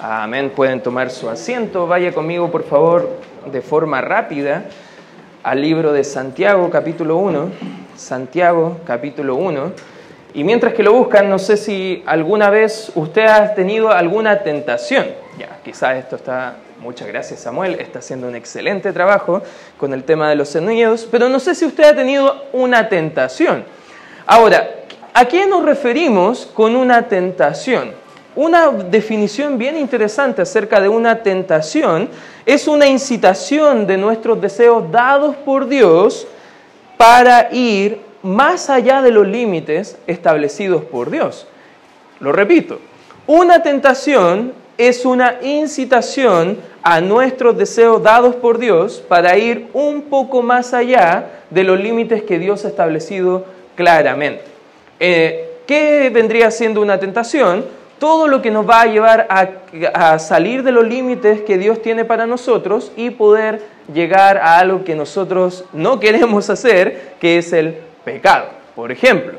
Amén. Pueden tomar su asiento. Vaya conmigo, por favor, de forma rápida al libro de Santiago, capítulo 1. Santiago, capítulo 1. Y mientras que lo buscan, no sé si alguna vez usted ha tenido alguna tentación. Ya, quizás esto está Muchas gracias Samuel, está haciendo un excelente trabajo con el tema de los sonidos, pero no sé si usted ha tenido una tentación. Ahora, ¿a qué nos referimos con una tentación? Una definición bien interesante acerca de una tentación es una incitación de nuestros deseos dados por Dios para ir más allá de los límites establecidos por Dios. Lo repito, una tentación es una incitación a nuestros deseos dados por Dios para ir un poco más allá de los límites que Dios ha establecido claramente. Eh, ¿Qué vendría siendo una tentación? Todo lo que nos va a llevar a, salir de los límites que Dios tiene para nosotros y poder llegar a algo que nosotros no queremos hacer, que es el pecado. Por ejemplo,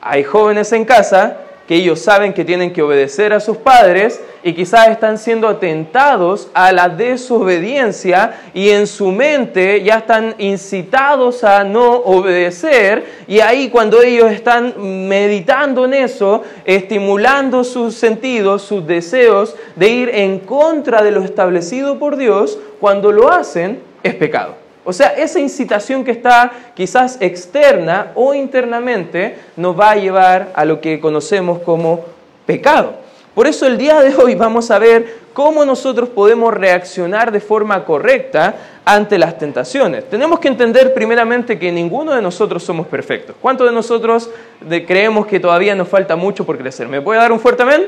hay jóvenes en casa que ellos saben que tienen que obedecer a sus padres y quizás están siendo atentados a la desobediencia y en su mente ya están incitados a no obedecer y ahí cuando ellos están meditando en eso, estimulando sus sentidos, sus deseos de ir en contra de lo establecido por Dios, cuando lo hacen es pecado. O sea, esa incitación que está quizás externa o internamente nos va a llevar a lo que conocemos como pecado. Por eso el día de hoy vamos a ver cómo nosotros podemos reaccionar de forma correcta ante las tentaciones. Tenemos que entender primeramente que ninguno de nosotros somos perfectos. ¿Cuántos de nosotros creemos que todavía nos falta mucho por crecer? ¿Me puede dar un fuerte amén?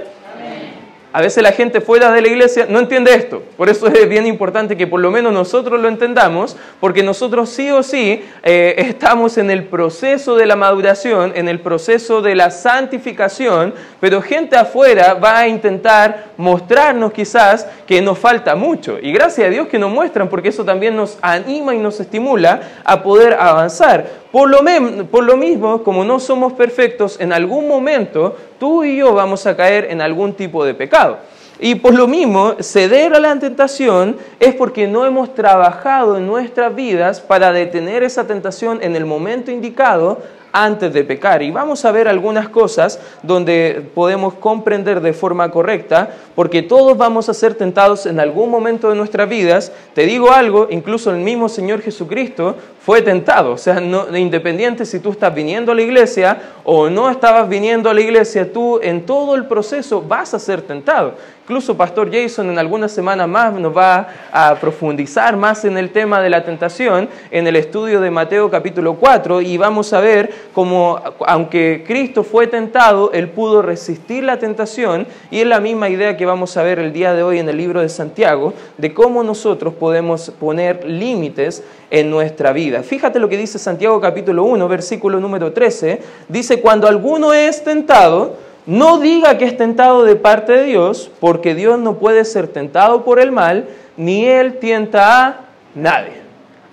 A veces la gente fuera de la iglesia no entiende esto. Por eso es bien importante que por lo menos nosotros lo entendamos, porque nosotros sí o sí eh, estamos en el proceso de la maduración, en el proceso de la santificación, pero gente afuera va a intentar mostrarnos quizás que nos falta mucho. Y gracias a Dios que nos muestran, porque eso también nos anima y nos estimula a poder avanzar. Por lo, por lo mismo, como no somos perfectos, en algún momento tú y yo vamos a caer en algún tipo de pecado. Y por lo mismo, ceder a la tentación es porque no hemos trabajado en nuestras vidas para detener esa tentación en el momento indicado antes de pecar. Y vamos a ver algunas cosas donde podemos comprender de forma correcta, porque todos vamos a ser tentados en algún momento de nuestras vidas. Te digo algo, incluso el mismo Señor Jesucristo fue tentado. O sea, independiente si tú estás viniendo a la iglesia o no estabas viniendo a la iglesia, tú en todo el proceso vas a ser tentado. Incluso Pastor Jason en algunas semanas más nos va a profundizar más en el tema de la tentación en el estudio de Mateo capítulo 4 y vamos a ver cómo aunque Cristo fue tentado, él pudo resistir la tentación y es la misma idea que vamos a ver el día de hoy en el libro de Santiago de cómo nosotros podemos poner límites en nuestra vida. Fíjate lo que dice Santiago capítulo 1, versículo número 13. Dice, cuando alguno es tentado, no diga que es tentado de parte de Dios, porque Dios no puede ser tentado por el mal, ni Él tienta a nadie.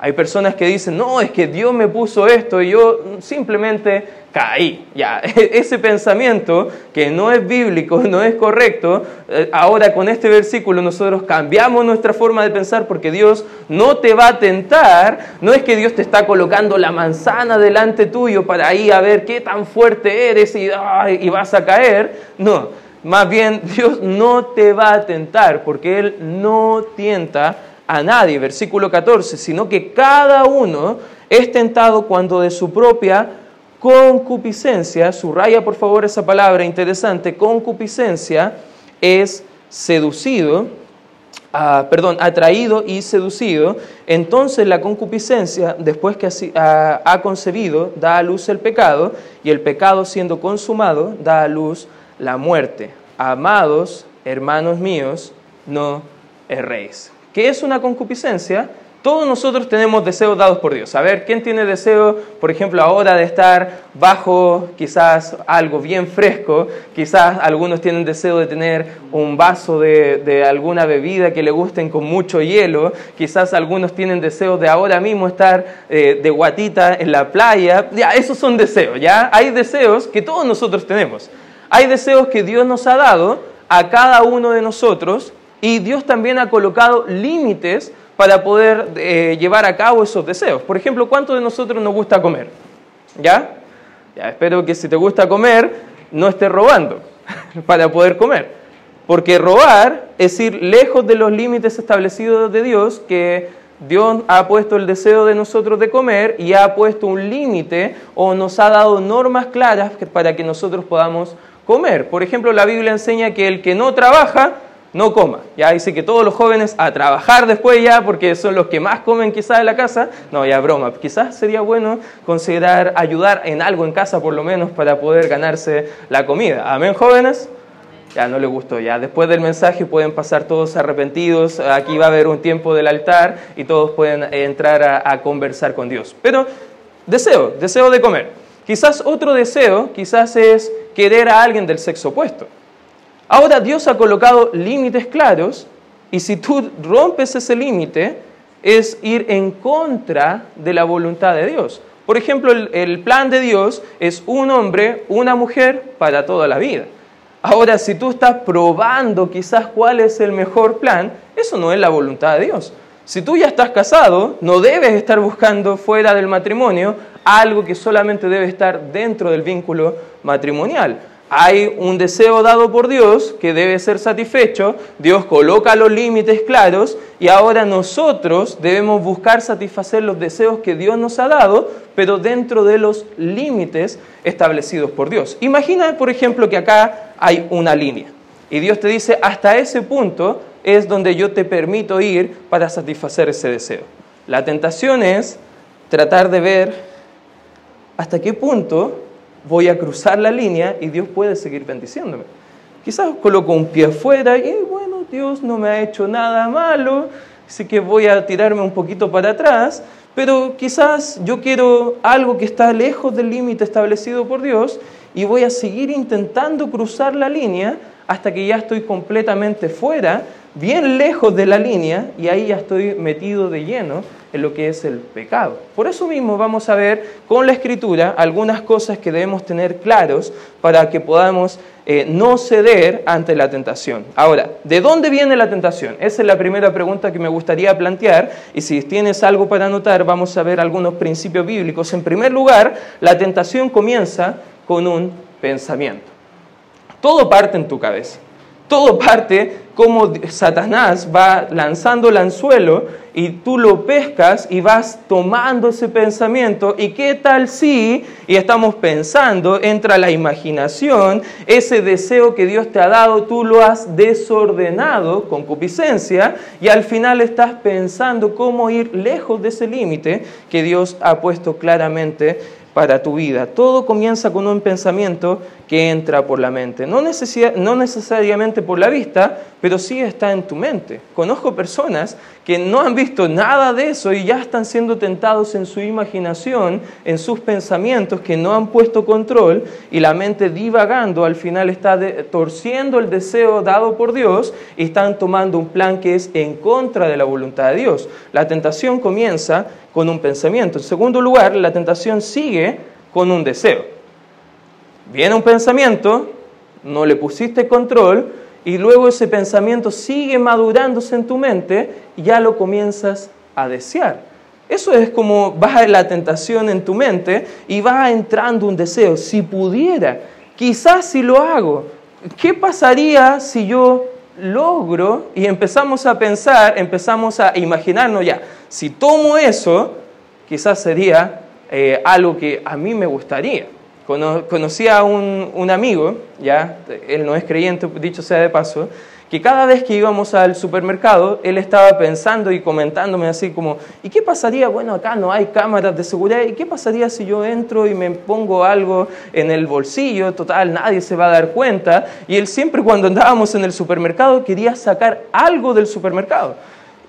Hay personas que dicen, no, es que Dios me puso esto y yo simplemente caí. Ya, ese pensamiento que no es bíblico, no es correcto, eh, ahora con este versículo nosotros cambiamos nuestra forma de pensar porque Dios no te va a tentar, no es que Dios te está colocando la manzana delante tuyo para ahí a ver qué tan fuerte eres y, vas a caer, no, más bien Dios no te va a tentar porque Él no tienta a nadie, versículo 14, sino que cada uno es tentado cuando de su propia concupiscencia, subraya por favor esa palabra interesante, concupiscencia es seducido, ah, perdón, atraído y seducido, entonces la concupiscencia, después que ha, ha concebido, da a luz el pecado, y el pecado siendo consumado, da a luz la muerte. Amados hermanos míos, no erréis. ¿Qué es una concupiscencia? Todos nosotros tenemos deseos dados por Dios. A ver, ¿quién tiene deseo, por ejemplo, ahora de estar bajo quizás algo bien fresco? Quizás algunos tienen deseo de tener un vaso de, alguna bebida que le gusten con mucho hielo. Quizás algunos tienen deseo de ahora mismo estar eh, de guatita en la playa. Ya, esos son deseos, ¿ya? Hay deseos que todos nosotros tenemos. Hay deseos que Dios nos ha dado a cada uno de nosotros y Dios también ha colocado límites para poder eh, llevar a cabo esos deseos. Por ejemplo, ¿cuántos de nosotros nos gusta comer? ¿Ya? Ya, espero que si te gusta comer, no estés robando para poder comer. Porque robar es ir lejos de los límites establecidos de Dios, que Dios ha puesto el deseo de nosotros de comer y ha puesto un límite o nos ha dado normas claras para que nosotros podamos comer. Por ejemplo, la Biblia enseña que el que no trabaja, no coma. Ya dice que todos los jóvenes a trabajar después ya, porque son los que más comen quizás en la casa. No, ya broma. Quizás sería bueno considerar ayudar en algo en casa por lo menos para poder ganarse la comida. Amén, jóvenes. Ya no le gustó, ya después del mensaje pueden pasar todos arrepentidos, aquí va a haber un tiempo del altar y todos pueden entrar a, a conversar con Dios. Pero deseo, deseo de comer. Quizás otro deseo, quizás es querer a alguien del sexo opuesto. Ahora Dios ha colocado límites claros y si tú rompes ese límite es ir en contra de la voluntad de Dios. Por ejemplo, el, plan de Dios es un hombre, una mujer para toda la vida. Ahora, si tú estás probando quizás cuál es el mejor plan, eso no es la voluntad de Dios. Si tú ya estás casado, no debes estar buscando fuera del matrimonio algo que solamente debe estar dentro del vínculo matrimonial hay un deseo dado por Dios que debe ser satisfecho, Dios coloca los límites claros y ahora nosotros debemos buscar satisfacer los deseos que Dios nos ha dado, pero dentro de los límites establecidos por Dios. Imagina, por ejemplo, que acá hay una línea y Dios te dice, hasta ese punto es donde yo te permito ir para satisfacer ese deseo. La tentación es tratar de ver hasta qué punto voy a cruzar la línea y Dios puede seguir bendiciéndome. Quizás coloco un pie afuera y bueno, Dios no me ha hecho nada malo, así que voy a tirarme un poquito para atrás, pero quizás yo quiero algo que está lejos del límite establecido por Dios y voy a seguir intentando cruzar la línea hasta que ya estoy completamente fuera, bien lejos de la línea y ahí ya estoy metido de lleno en lo que es el pecado. Por eso mismo vamos a ver con la escritura algunas cosas que debemos tener claros para que podamos eh, no ceder ante la tentación. Ahora, ¿de dónde viene la tentación? Esa es la primera pregunta que me gustaría plantear y si tienes algo para anotar vamos a ver algunos principios bíblicos. En primer lugar, la tentación comienza con un pensamiento. Todo parte en tu cabeza. Todo parte como Satanás va lanzando el anzuelo y tú lo pescas y vas tomando ese pensamiento. ¿Y qué tal si, y estamos pensando, entra la imaginación, ese deseo que Dios te ha dado, tú lo has desordenado, con concupiscencia, y al final estás pensando cómo ir lejos de ese límite que Dios ha puesto claramente para tu vida. Todo comienza con un pensamiento que entra por la mente. No, no, necesariamente por la vista, pero sí está en tu mente. Conozco personas que no han visto nada de eso y ya están siendo tentados en su imaginación, en sus pensamientos, que no han puesto control y la mente divagando al final está torciendo el deseo dado por Dios y están tomando un plan que es en contra de la voluntad de Dios. La tentación comienza con un pensamiento. En segundo lugar, la tentación sigue con un deseo. Viene un pensamiento, no le pusiste control y luego ese pensamiento sigue madurándose en tu mente y ya lo comienzas a desear. Eso es como baja la tentación en tu mente y va entrando un deseo. Si pudiera, quizás si lo hago, ¿qué pasaría si yo logro y empezamos a pensar, empezamos a imaginarnos ya, si tomo eso, quizás sería eh, algo que a mí me gustaría conocí a un, amigo, ya, él no es creyente, dicho sea de paso, que cada vez que íbamos al supermercado, él estaba pensando y comentándome así como, ¿y qué pasaría? Bueno, acá no hay cámaras de seguridad, ¿y qué pasaría si yo entro y me pongo algo en el bolsillo? Total, nadie se va a dar cuenta. Y él siempre cuando andábamos en el supermercado quería sacar algo del supermercado.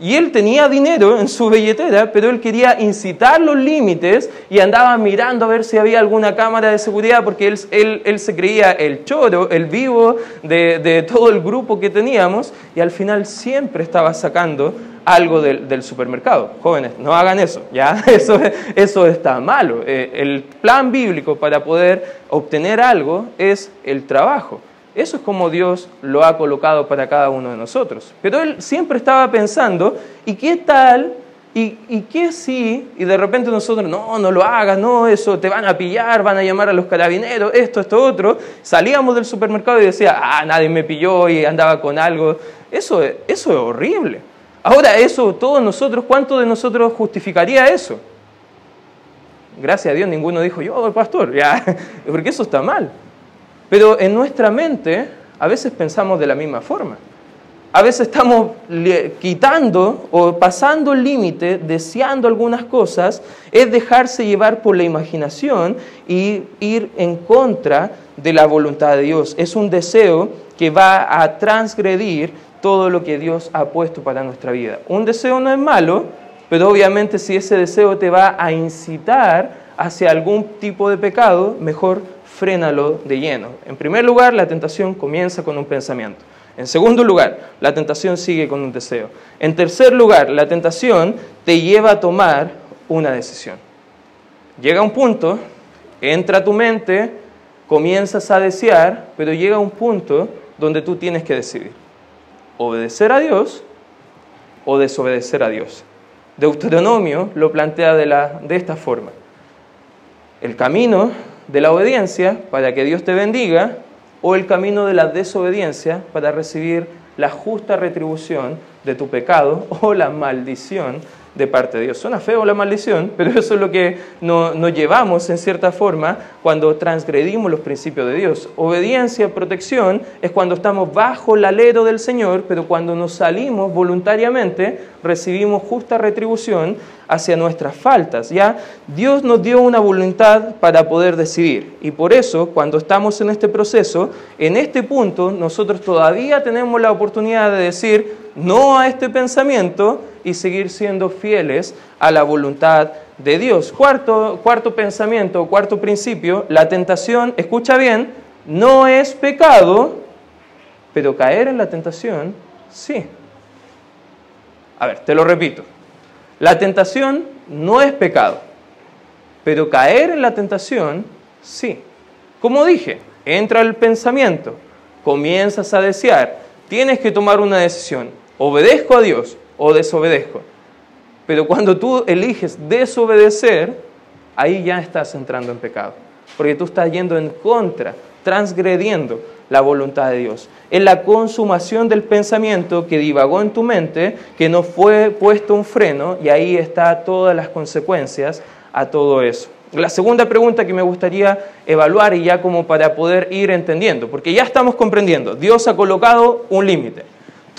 Y él tenía dinero en su billetera, pero él quería incitar los límites y andaba mirando a ver si había alguna cámara de seguridad, porque él, él, se creía el choro, el vivo de, de, todo el grupo que teníamos, y al final siempre estaba sacando algo del, del supermercado. Jóvenes, no hagan eso, ¿ya? Eso, eso está malo. Eh, el plan bíblico para poder obtener algo es el trabajo. Eso es como Dios lo ha colocado para cada uno de nosotros. Pero él siempre estaba pensando, ¿y qué tal? ¿Y, ¿Y qué si? Y de repente nosotros, no, no lo hagas, no, eso, te van a pillar, van a llamar a los carabineros, esto, esto, otro. Salíamos del supermercado y decía, ah, nadie me pilló y andaba con algo. Eso, eso es horrible. Ahora, eso, todos nosotros, ¿cuánto de nosotros justificaría eso? Gracias a Dios ninguno dijo, yo, pastor, ya, porque eso está mal. Pero en nuestra mente a veces pensamos de la misma forma. A veces estamos quitando o pasando el límite, deseando algunas cosas, es dejarse llevar por la imaginación y ir en contra de la voluntad de Dios. Es un deseo que va a transgredir todo lo que Dios ha puesto para nuestra vida. Un deseo no es malo, pero obviamente si ese deseo te va a incitar hacia algún tipo de pecado, mejor frénalo de lleno. En primer lugar, la tentación comienza con un pensamiento. En segundo lugar, la tentación sigue con un deseo. En tercer lugar, la tentación te lleva a tomar una decisión. Llega un punto, entra a tu mente, comienzas a desear, pero llega un punto donde tú tienes que decidir. Obedecer a Dios o desobedecer a Dios. Deuteronomio lo plantea de, la, de esta forma. El camino de la obediencia para que Dios te bendiga o el camino de la desobediencia para recibir la justa retribución de tu pecado o la maldición de parte de Dios. Suena feo la maldición, pero eso es lo que nos, llevamos en cierta forma cuando transgredimos los principios de Dios. Obediencia, protección es cuando estamos bajo el alero del Señor, pero cuando nos salimos voluntariamente recibimos justa retribución hacia nuestras faltas. Ya Dios nos dio una voluntad para poder decidir y por eso cuando estamos en este proceso, en este punto nosotros todavía tenemos la oportunidad de decir no a este pensamiento y seguir siendo fieles a la voluntad de Dios. Cuarto, cuarto pensamiento, cuarto principio, la tentación, escucha bien, no es pecado, pero caer en la tentación, sí. A ver, te lo repito. La tentación no es pecado, pero caer en la tentación, sí. Como dije, entra el pensamiento, comienzas a desear, tienes que tomar una decisión. ¿Obedezco a Dios o desobedezco? Pero cuando tú eliges desobedecer, ahí ya estás entrando en pecado, porque tú estás yendo en contra, transgrediendo la voluntad de Dios. Es la consumación del pensamiento que divagó en tu mente, que no fue puesto un freno y ahí está todas las consecuencias a todo eso. La segunda pregunta que me gustaría evaluar y ya como para poder ir entendiendo, porque ya estamos comprendiendo, Dios ha colocado un límite.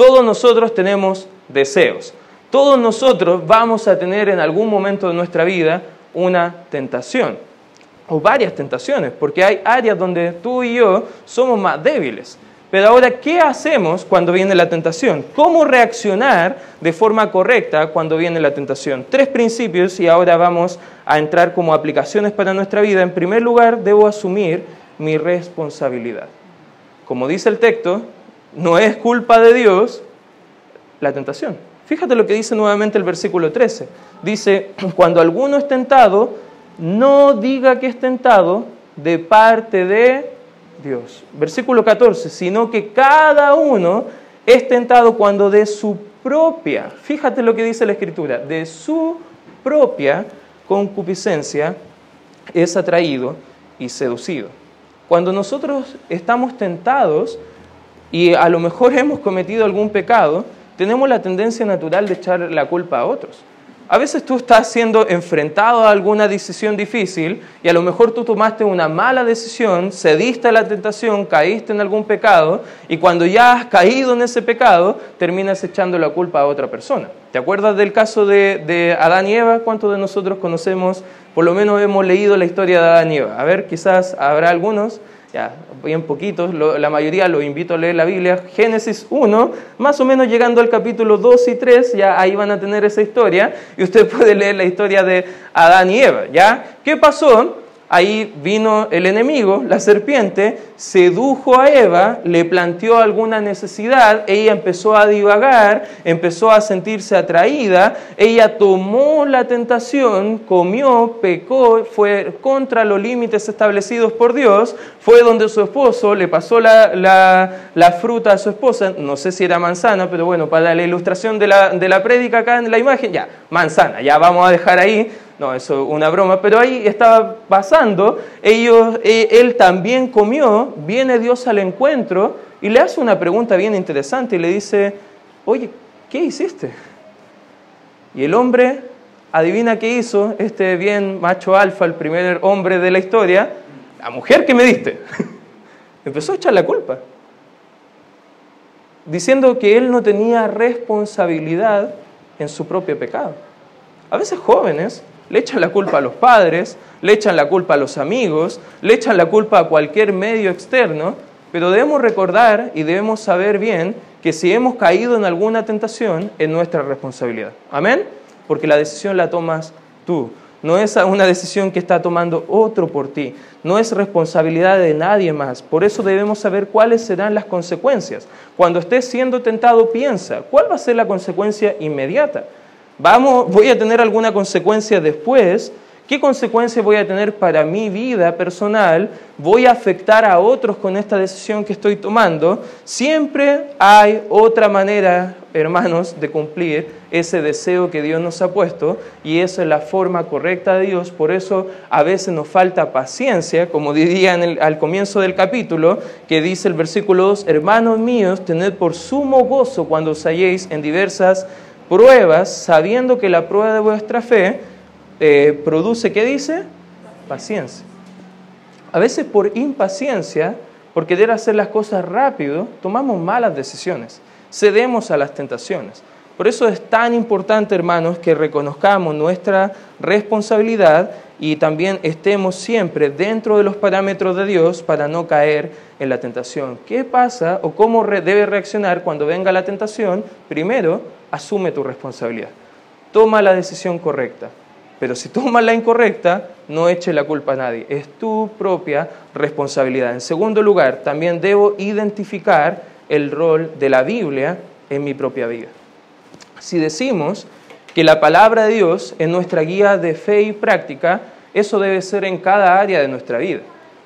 Todos nosotros tenemos deseos. Todos nosotros vamos a tener en algún momento de nuestra vida una tentación o varias tentaciones, porque hay áreas donde tú y yo somos más débiles. Pero ahora, ¿qué hacemos cuando viene la tentación? ¿Cómo reaccionar de forma correcta cuando viene la tentación? Tres principios y ahora vamos a entrar como aplicaciones para nuestra vida. En primer lugar, debo asumir mi responsabilidad. Como dice el texto, no es culpa de Dios la tentación. Fíjate lo que dice nuevamente el versículo 13. Dice, cuando alguno es tentado, no diga que es tentado de parte de Dios. Versículo 14, sino que cada uno es tentado cuando de su propia, fíjate lo que dice la Escritura, de su propia concupiscencia es atraído y seducido. Cuando nosotros estamos tentados y a lo mejor hemos cometido algún pecado, tenemos la tendencia natural de echar la culpa a otros. A veces tú estás siendo enfrentado a alguna decisión difícil y a lo mejor tú tomaste una mala decisión, cediste a la tentación, caíste en algún pecado y cuando ya has caído en ese pecado terminas echando la culpa a otra persona. ¿Te acuerdas del caso de, Adán y Eva? ¿Cuántos de nosotros conocemos, por lo menos hemos leído la historia de Adán y Eva? A ver, quizás habrá algunos ya, bien poquitos, la mayoría lo invito a leer la Biblia, Génesis 1, más o menos llegando al capítulo 2 y 3, ya ahí van a tener esa historia, y usted puede leer la historia de Adán y Eva, ¿ya? ¿Qué pasó? Ahí vino el enemigo, la serpiente, sedujo a Eva, le planteó alguna necesidad, ella empezó a divagar, empezó a sentirse atraída, ella tomó la tentación, comió, pecó, fue contra los límites establecidos por Dios, fue donde su esposo le pasó la, la, fruta a su esposa, no sé si era manzana, pero bueno, para la ilustración de la, de la prédica acá en la imagen, ya, manzana, ya vamos a dejar ahí no, eso es una broma, pero ahí estaba pasando, ellos, eh, él también comió, viene Dios al encuentro y le hace una pregunta bien interesante y le dice, oye, ¿qué hiciste? Y el hombre, adivina qué hizo, este bien macho alfa, el primer hombre de la historia, la mujer que me diste, empezó a echar la culpa, diciendo que él no tenía responsabilidad en su propio pecado. A veces jóvenes le echan la culpa a los padres, le echan la culpa a los amigos, le echan la culpa a cualquier medio externo, pero debemos recordar y debemos saber bien que si hemos caído en alguna tentación, es nuestra responsabilidad. Amén? Porque la decisión la tomas tú. No es una decisión que está tomando otro por ti. No es responsabilidad de nadie más. Por eso debemos saber cuáles serán las consecuencias. Cuando estés siendo tentado, piensa, ¿cuál va a ser la consecuencia inmediata? Vamos, voy a tener alguna consecuencia después. ¿Qué consecuencia voy a tener para mi vida personal? ¿Voy a afectar a otros con esta decisión que estoy tomando? Siempre hay otra manera, hermanos, de cumplir ese deseo que Dios nos ha puesto y esa es la forma correcta de Dios. Por eso a veces nos falta paciencia, como diría al comienzo del capítulo, que dice el versículo 2, hermanos míos, tened por sumo gozo cuando os halléis en diversas pruebas, sabiendo que la prueba de vuestra fe eh, produce, ¿qué dice? Paciencia. A veces por impaciencia, por querer hacer las cosas rápido, tomamos malas decisiones, cedemos a las tentaciones. Por eso es tan importante, hermanos, que reconozcamos nuestra responsabilidad y también estemos siempre dentro de los parámetros de Dios para no caer en la tentación. ¿Qué pasa o cómo debe reaccionar cuando venga la tentación? Primero, asume tu responsabilidad. Toma la decisión correcta. Pero si tomas la incorrecta, no eche la culpa a nadie. Es tu propia responsabilidad. En segundo lugar, también debo identificar el rol de la Biblia en mi propia vida. Si decimos que la palabra de Dios es nuestra guía de fe y práctica, eso debe ser en cada área de nuestra vida.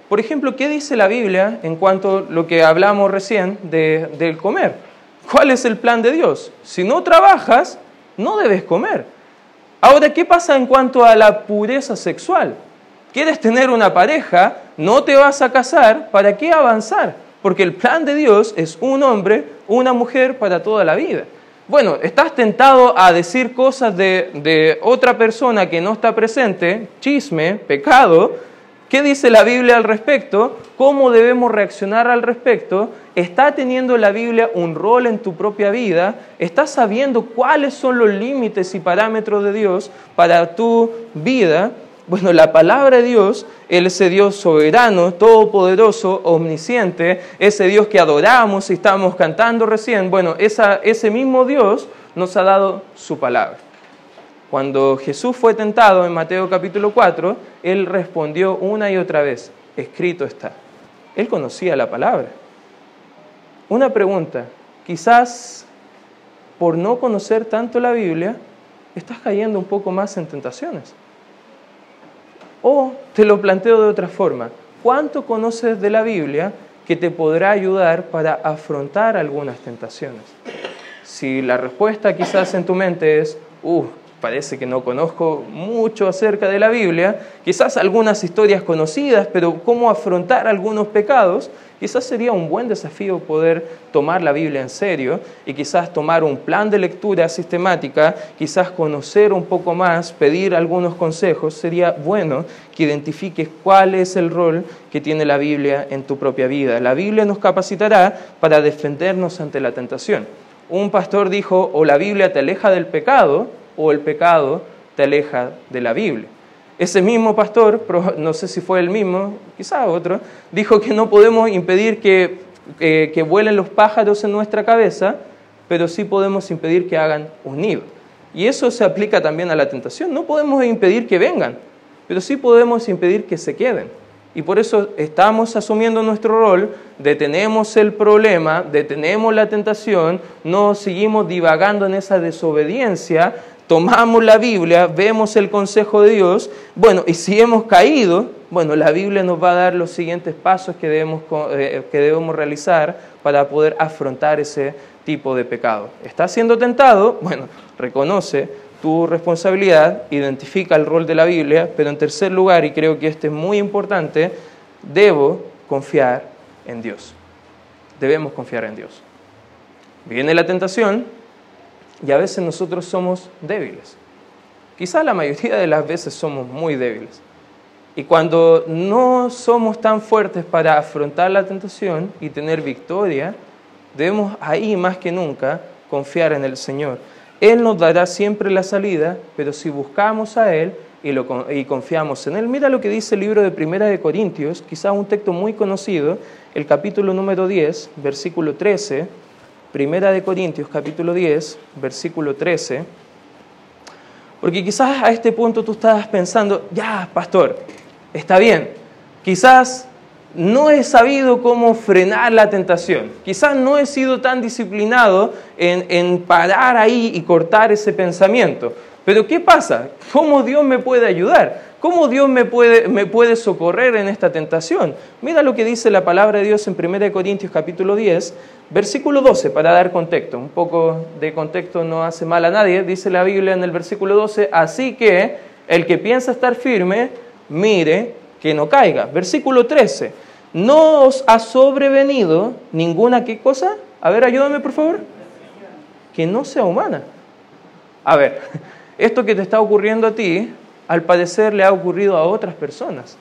Por ejemplo, ¿qué dice la Biblia en cuanto a lo que hablamos recién del comer? ¿Cuál es el plan de Dios? Si no trabajas, no debes comer. Ahora, ¿qué pasa en cuanto a la pureza sexual? ¿Quieres tener una pareja? No te vas a casar. ¿Para qué avanzar? Porque el plan de Dios es un hombre, una mujer para toda la vida. Bueno, estás tentado a decir cosas de, de otra persona que no está presente, chisme, pecado, ¿Qué dice la Biblia al respecto? ¿Cómo debemos reaccionar al respecto? ¿Está teniendo la Biblia un rol en tu propia vida? ¿Estás sabiendo cuáles son los límites y parámetros de Dios para tu vida? Bueno, la palabra de Dios, Él ese Dios soberano, todopoderoso, omnisciente, ese Dios que adoramos y estamos cantando recién, bueno, ese mismo Dios nos ha dado su palabra. Cuando Jesús fue tentado en Mateo capítulo 4, él respondió una y otra vez, escrito está. Él conocía la palabra. Una pregunta, quizás por no conocer tanto la Biblia, estás cayendo un poco más en tentaciones. O te lo planteo de otra forma, ¿cuánto conoces de la Biblia que te podrá ayudar para afrontar algunas tentaciones? Si la respuesta quizás en tu mente es, uh, parece que no conozco mucho acerca de la Biblia, quizás algunas historias conocidas, pero cómo afrontar algunos pecados, quizás sería un buen desafío poder tomar la Biblia en serio y quizás tomar un plan de lectura sistemática, quizás conocer un poco más, pedir algunos consejos, sería bueno que identifiques cuál es el rol que tiene la Biblia en tu propia vida. La Biblia nos capacitará para defendernos ante la tentación. Un pastor dijo, o la Biblia te aleja del pecado, o el pecado te aleja de la Biblia. Ese mismo pastor, no sé si fue el mismo, quizá otro, dijo que no podemos impedir que, que vuelen los pájaros en nuestra cabeza, pero sí podemos impedir que hagan un nido. Y eso se aplica también a la tentación. No podemos impedir que vengan, pero sí podemos impedir que se queden. Y por eso estamos asumiendo nuestro rol, detenemos el problema, detenemos la tentación, no seguimos divagando en esa desobediencia, tomamos la Biblia, vemos el consejo de Dios, bueno, y si hemos caído, bueno, la Biblia nos va a dar los siguientes pasos que debemos, eh, que debemos realizar para poder afrontar ese tipo de pecado. ¿Estás siendo tentado? Bueno, reconoce tu responsabilidad, identifica el rol de la Biblia, pero en tercer lugar, y creo que este es muy importante, debo confiar en Dios. Debemos confiar en Dios. Viene la tentación y a veces nosotros somos débiles. Quizá la mayoría de las veces somos muy débiles. Y cuando no somos tan fuertes para afrontar la tentación y tener victoria, debemos ahí más que nunca confiar en el Señor. Él nos dará siempre la salida, pero si buscamos a Él y, lo, y confiamos en Él, mira lo que dice el libro de Primera de Corintios, quizás un texto muy conocido, el capítulo número 10, versículo 13, Primera de Corintios, capítulo 10, versículo 13, porque quizás a este punto tú estabas pensando, ya, pastor, está bien, quizás no he sabido cómo frenar la tentación. Quizás no he sido tan disciplinado en, parar ahí y cortar ese pensamiento. Pero ¿qué pasa? ¿Cómo Dios me puede ayudar? ¿Cómo Dios me puede, me puede socorrer en esta tentación? Mira lo que dice la palabra de Dios en 1 Corintios capítulo 10, versículo 12, para dar contexto. Un poco de contexto no hace mal a nadie. Dice la Biblia en el versículo 12, así que el que piensa estar firme, mire que no caiga. Versículo 13, no os ha sobrevenido ninguna qué cosa. A ver, ayúdame por favor. Que no sea humana. A ver, esto que te está ocurriendo a ti, al parecer le ha ocurrido a otras personas.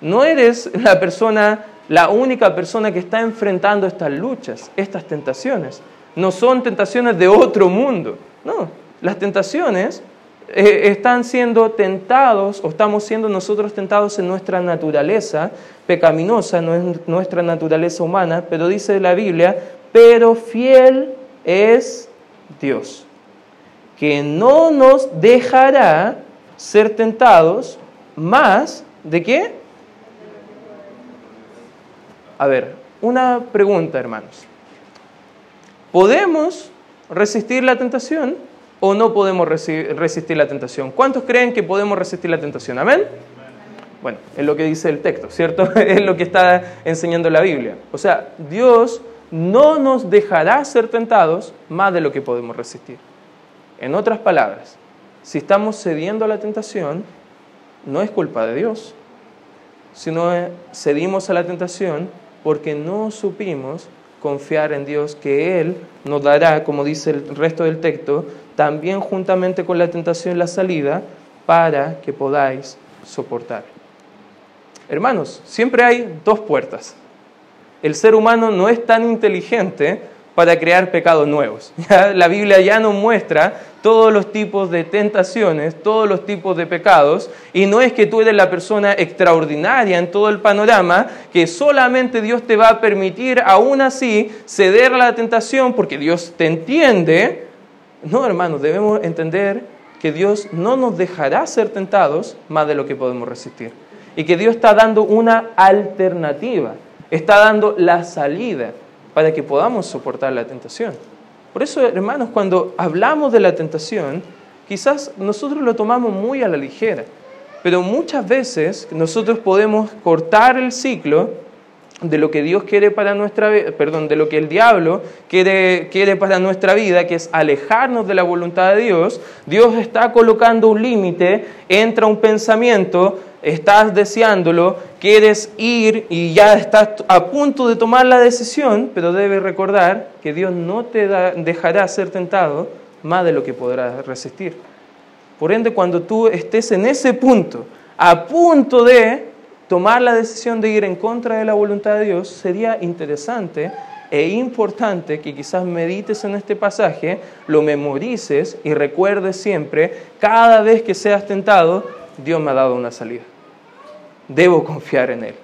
No eres la persona, la única persona que está enfrentando estas luchas, estas tentaciones. No son tentaciones de otro mundo. No, las tentaciones eh, están siendo tentados o estamos siendo nosotros tentados en nuestra naturaleza pecaminosa, nuestra naturaleza humana, pero dice la Biblia, pero fiel es Dios, que no nos dejará ser tentados más de qué? A ver, una pregunta, hermanos. ¿Podemos resistir la tentación? o no podemos resistir la tentación. ¿Cuántos creen que podemos resistir la tentación? Amén. Bueno, es lo que dice el texto, ¿cierto? Es lo que está enseñando la Biblia. O sea, Dios no nos dejará ser tentados más de lo que podemos resistir. En otras palabras, si estamos cediendo a la tentación, no es culpa de Dios, sino cedimos a la tentación porque no supimos confiar en Dios que Él nos dará, como dice el resto del texto, también juntamente con la tentación la salida para que podáis soportar. Hermanos, siempre hay dos puertas. El ser humano no es tan inteligente para crear pecados nuevos. La Biblia ya nos muestra todos los tipos de tentaciones, todos los tipos de pecados, y no es que tú eres la persona extraordinaria en todo el panorama, que solamente Dios te va a permitir aún así ceder a la tentación porque Dios te entiende. No, hermanos, debemos entender que Dios no nos dejará ser tentados más de lo que podemos resistir. Y que Dios está dando una alternativa, está dando la salida para que podamos soportar la tentación. Por eso, hermanos, cuando hablamos de la tentación, quizás nosotros lo tomamos muy a la ligera, pero muchas veces nosotros podemos cortar el ciclo de lo que Dios quiere para nuestra perdón, de lo que el diablo quiere, quiere para nuestra vida, que es alejarnos de la voluntad de Dios, Dios está colocando un límite, entra un pensamiento, estás deseándolo, quieres ir y ya estás a punto de tomar la decisión, pero debes recordar que Dios no te dejará ser tentado más de lo que podrás resistir. Por ende, cuando tú estés en ese punto, a punto de tomar la decisión de ir en contra de la voluntad de Dios, sería interesante e importante que quizás medites en este pasaje, lo memorices y recuerdes siempre, cada vez que seas tentado, Dios me ha dado una salida. Debo confiar en Él.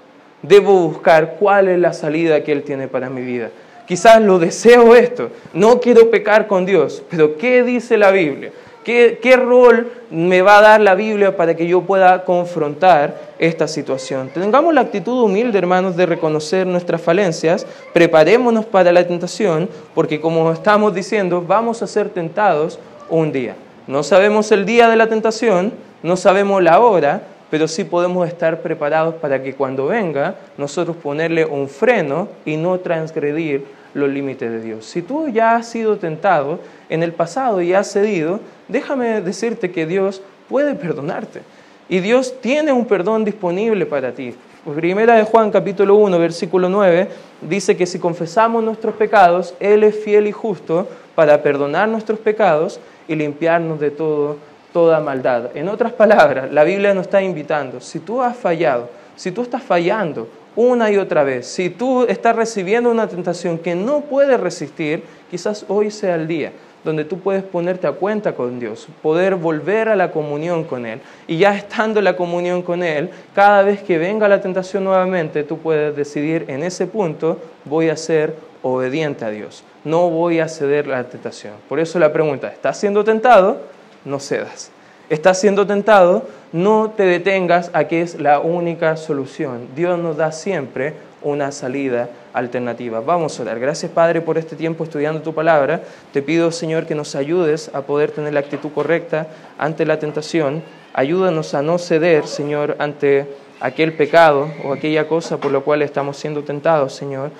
Debo buscar cuál es la salida que Él tiene para mi vida. Quizás lo deseo esto, no quiero pecar con Dios, pero ¿qué dice la Biblia? ¿Qué, ¿Qué, rol me va a dar la Biblia para que yo pueda confrontar esta situación? Tengamos la actitud humilde, hermanos, de reconocer nuestras falencias, preparémonos para la tentación, porque como estamos diciendo, vamos a ser tentados un día. No sabemos el día de la tentación, no sabemos la hora, pero sí podemos estar preparados para que cuando venga nosotros ponerle un freno y no transgredir los límites de Dios. Si tú ya has sido tentado en el pasado y has cedido, déjame decirte que Dios puede perdonarte. Y Dios tiene un perdón disponible para ti. Primera de Juan capítulo 1, versículo 9, dice que si confesamos nuestros pecados, Él es fiel y justo para perdonar nuestros pecados y limpiarnos de todo toda maldad. En otras palabras, la Biblia nos está invitando, si tú has fallado, si tú estás fallando una y otra vez, si tú estás recibiendo una tentación que no puedes resistir, quizás hoy sea el día donde tú puedes ponerte a cuenta con Dios, poder volver a la comunión con Él. Y ya estando en la comunión con Él, cada vez que venga la tentación nuevamente, tú puedes decidir en ese punto, voy a ser obediente a Dios, no voy a ceder a la tentación. Por eso la pregunta, ¿estás siendo tentado? no cedas. Estás siendo tentado, no te detengas a que es la única solución. Dios nos da siempre una salida alternativa. Vamos a orar. Gracias Padre por este tiempo estudiando tu palabra. Te pido Señor que nos ayudes a poder tener la actitud correcta ante la tentación. Ayúdanos a no ceder, Señor, ante aquel pecado o aquella cosa por lo cual estamos siendo tentados, Señor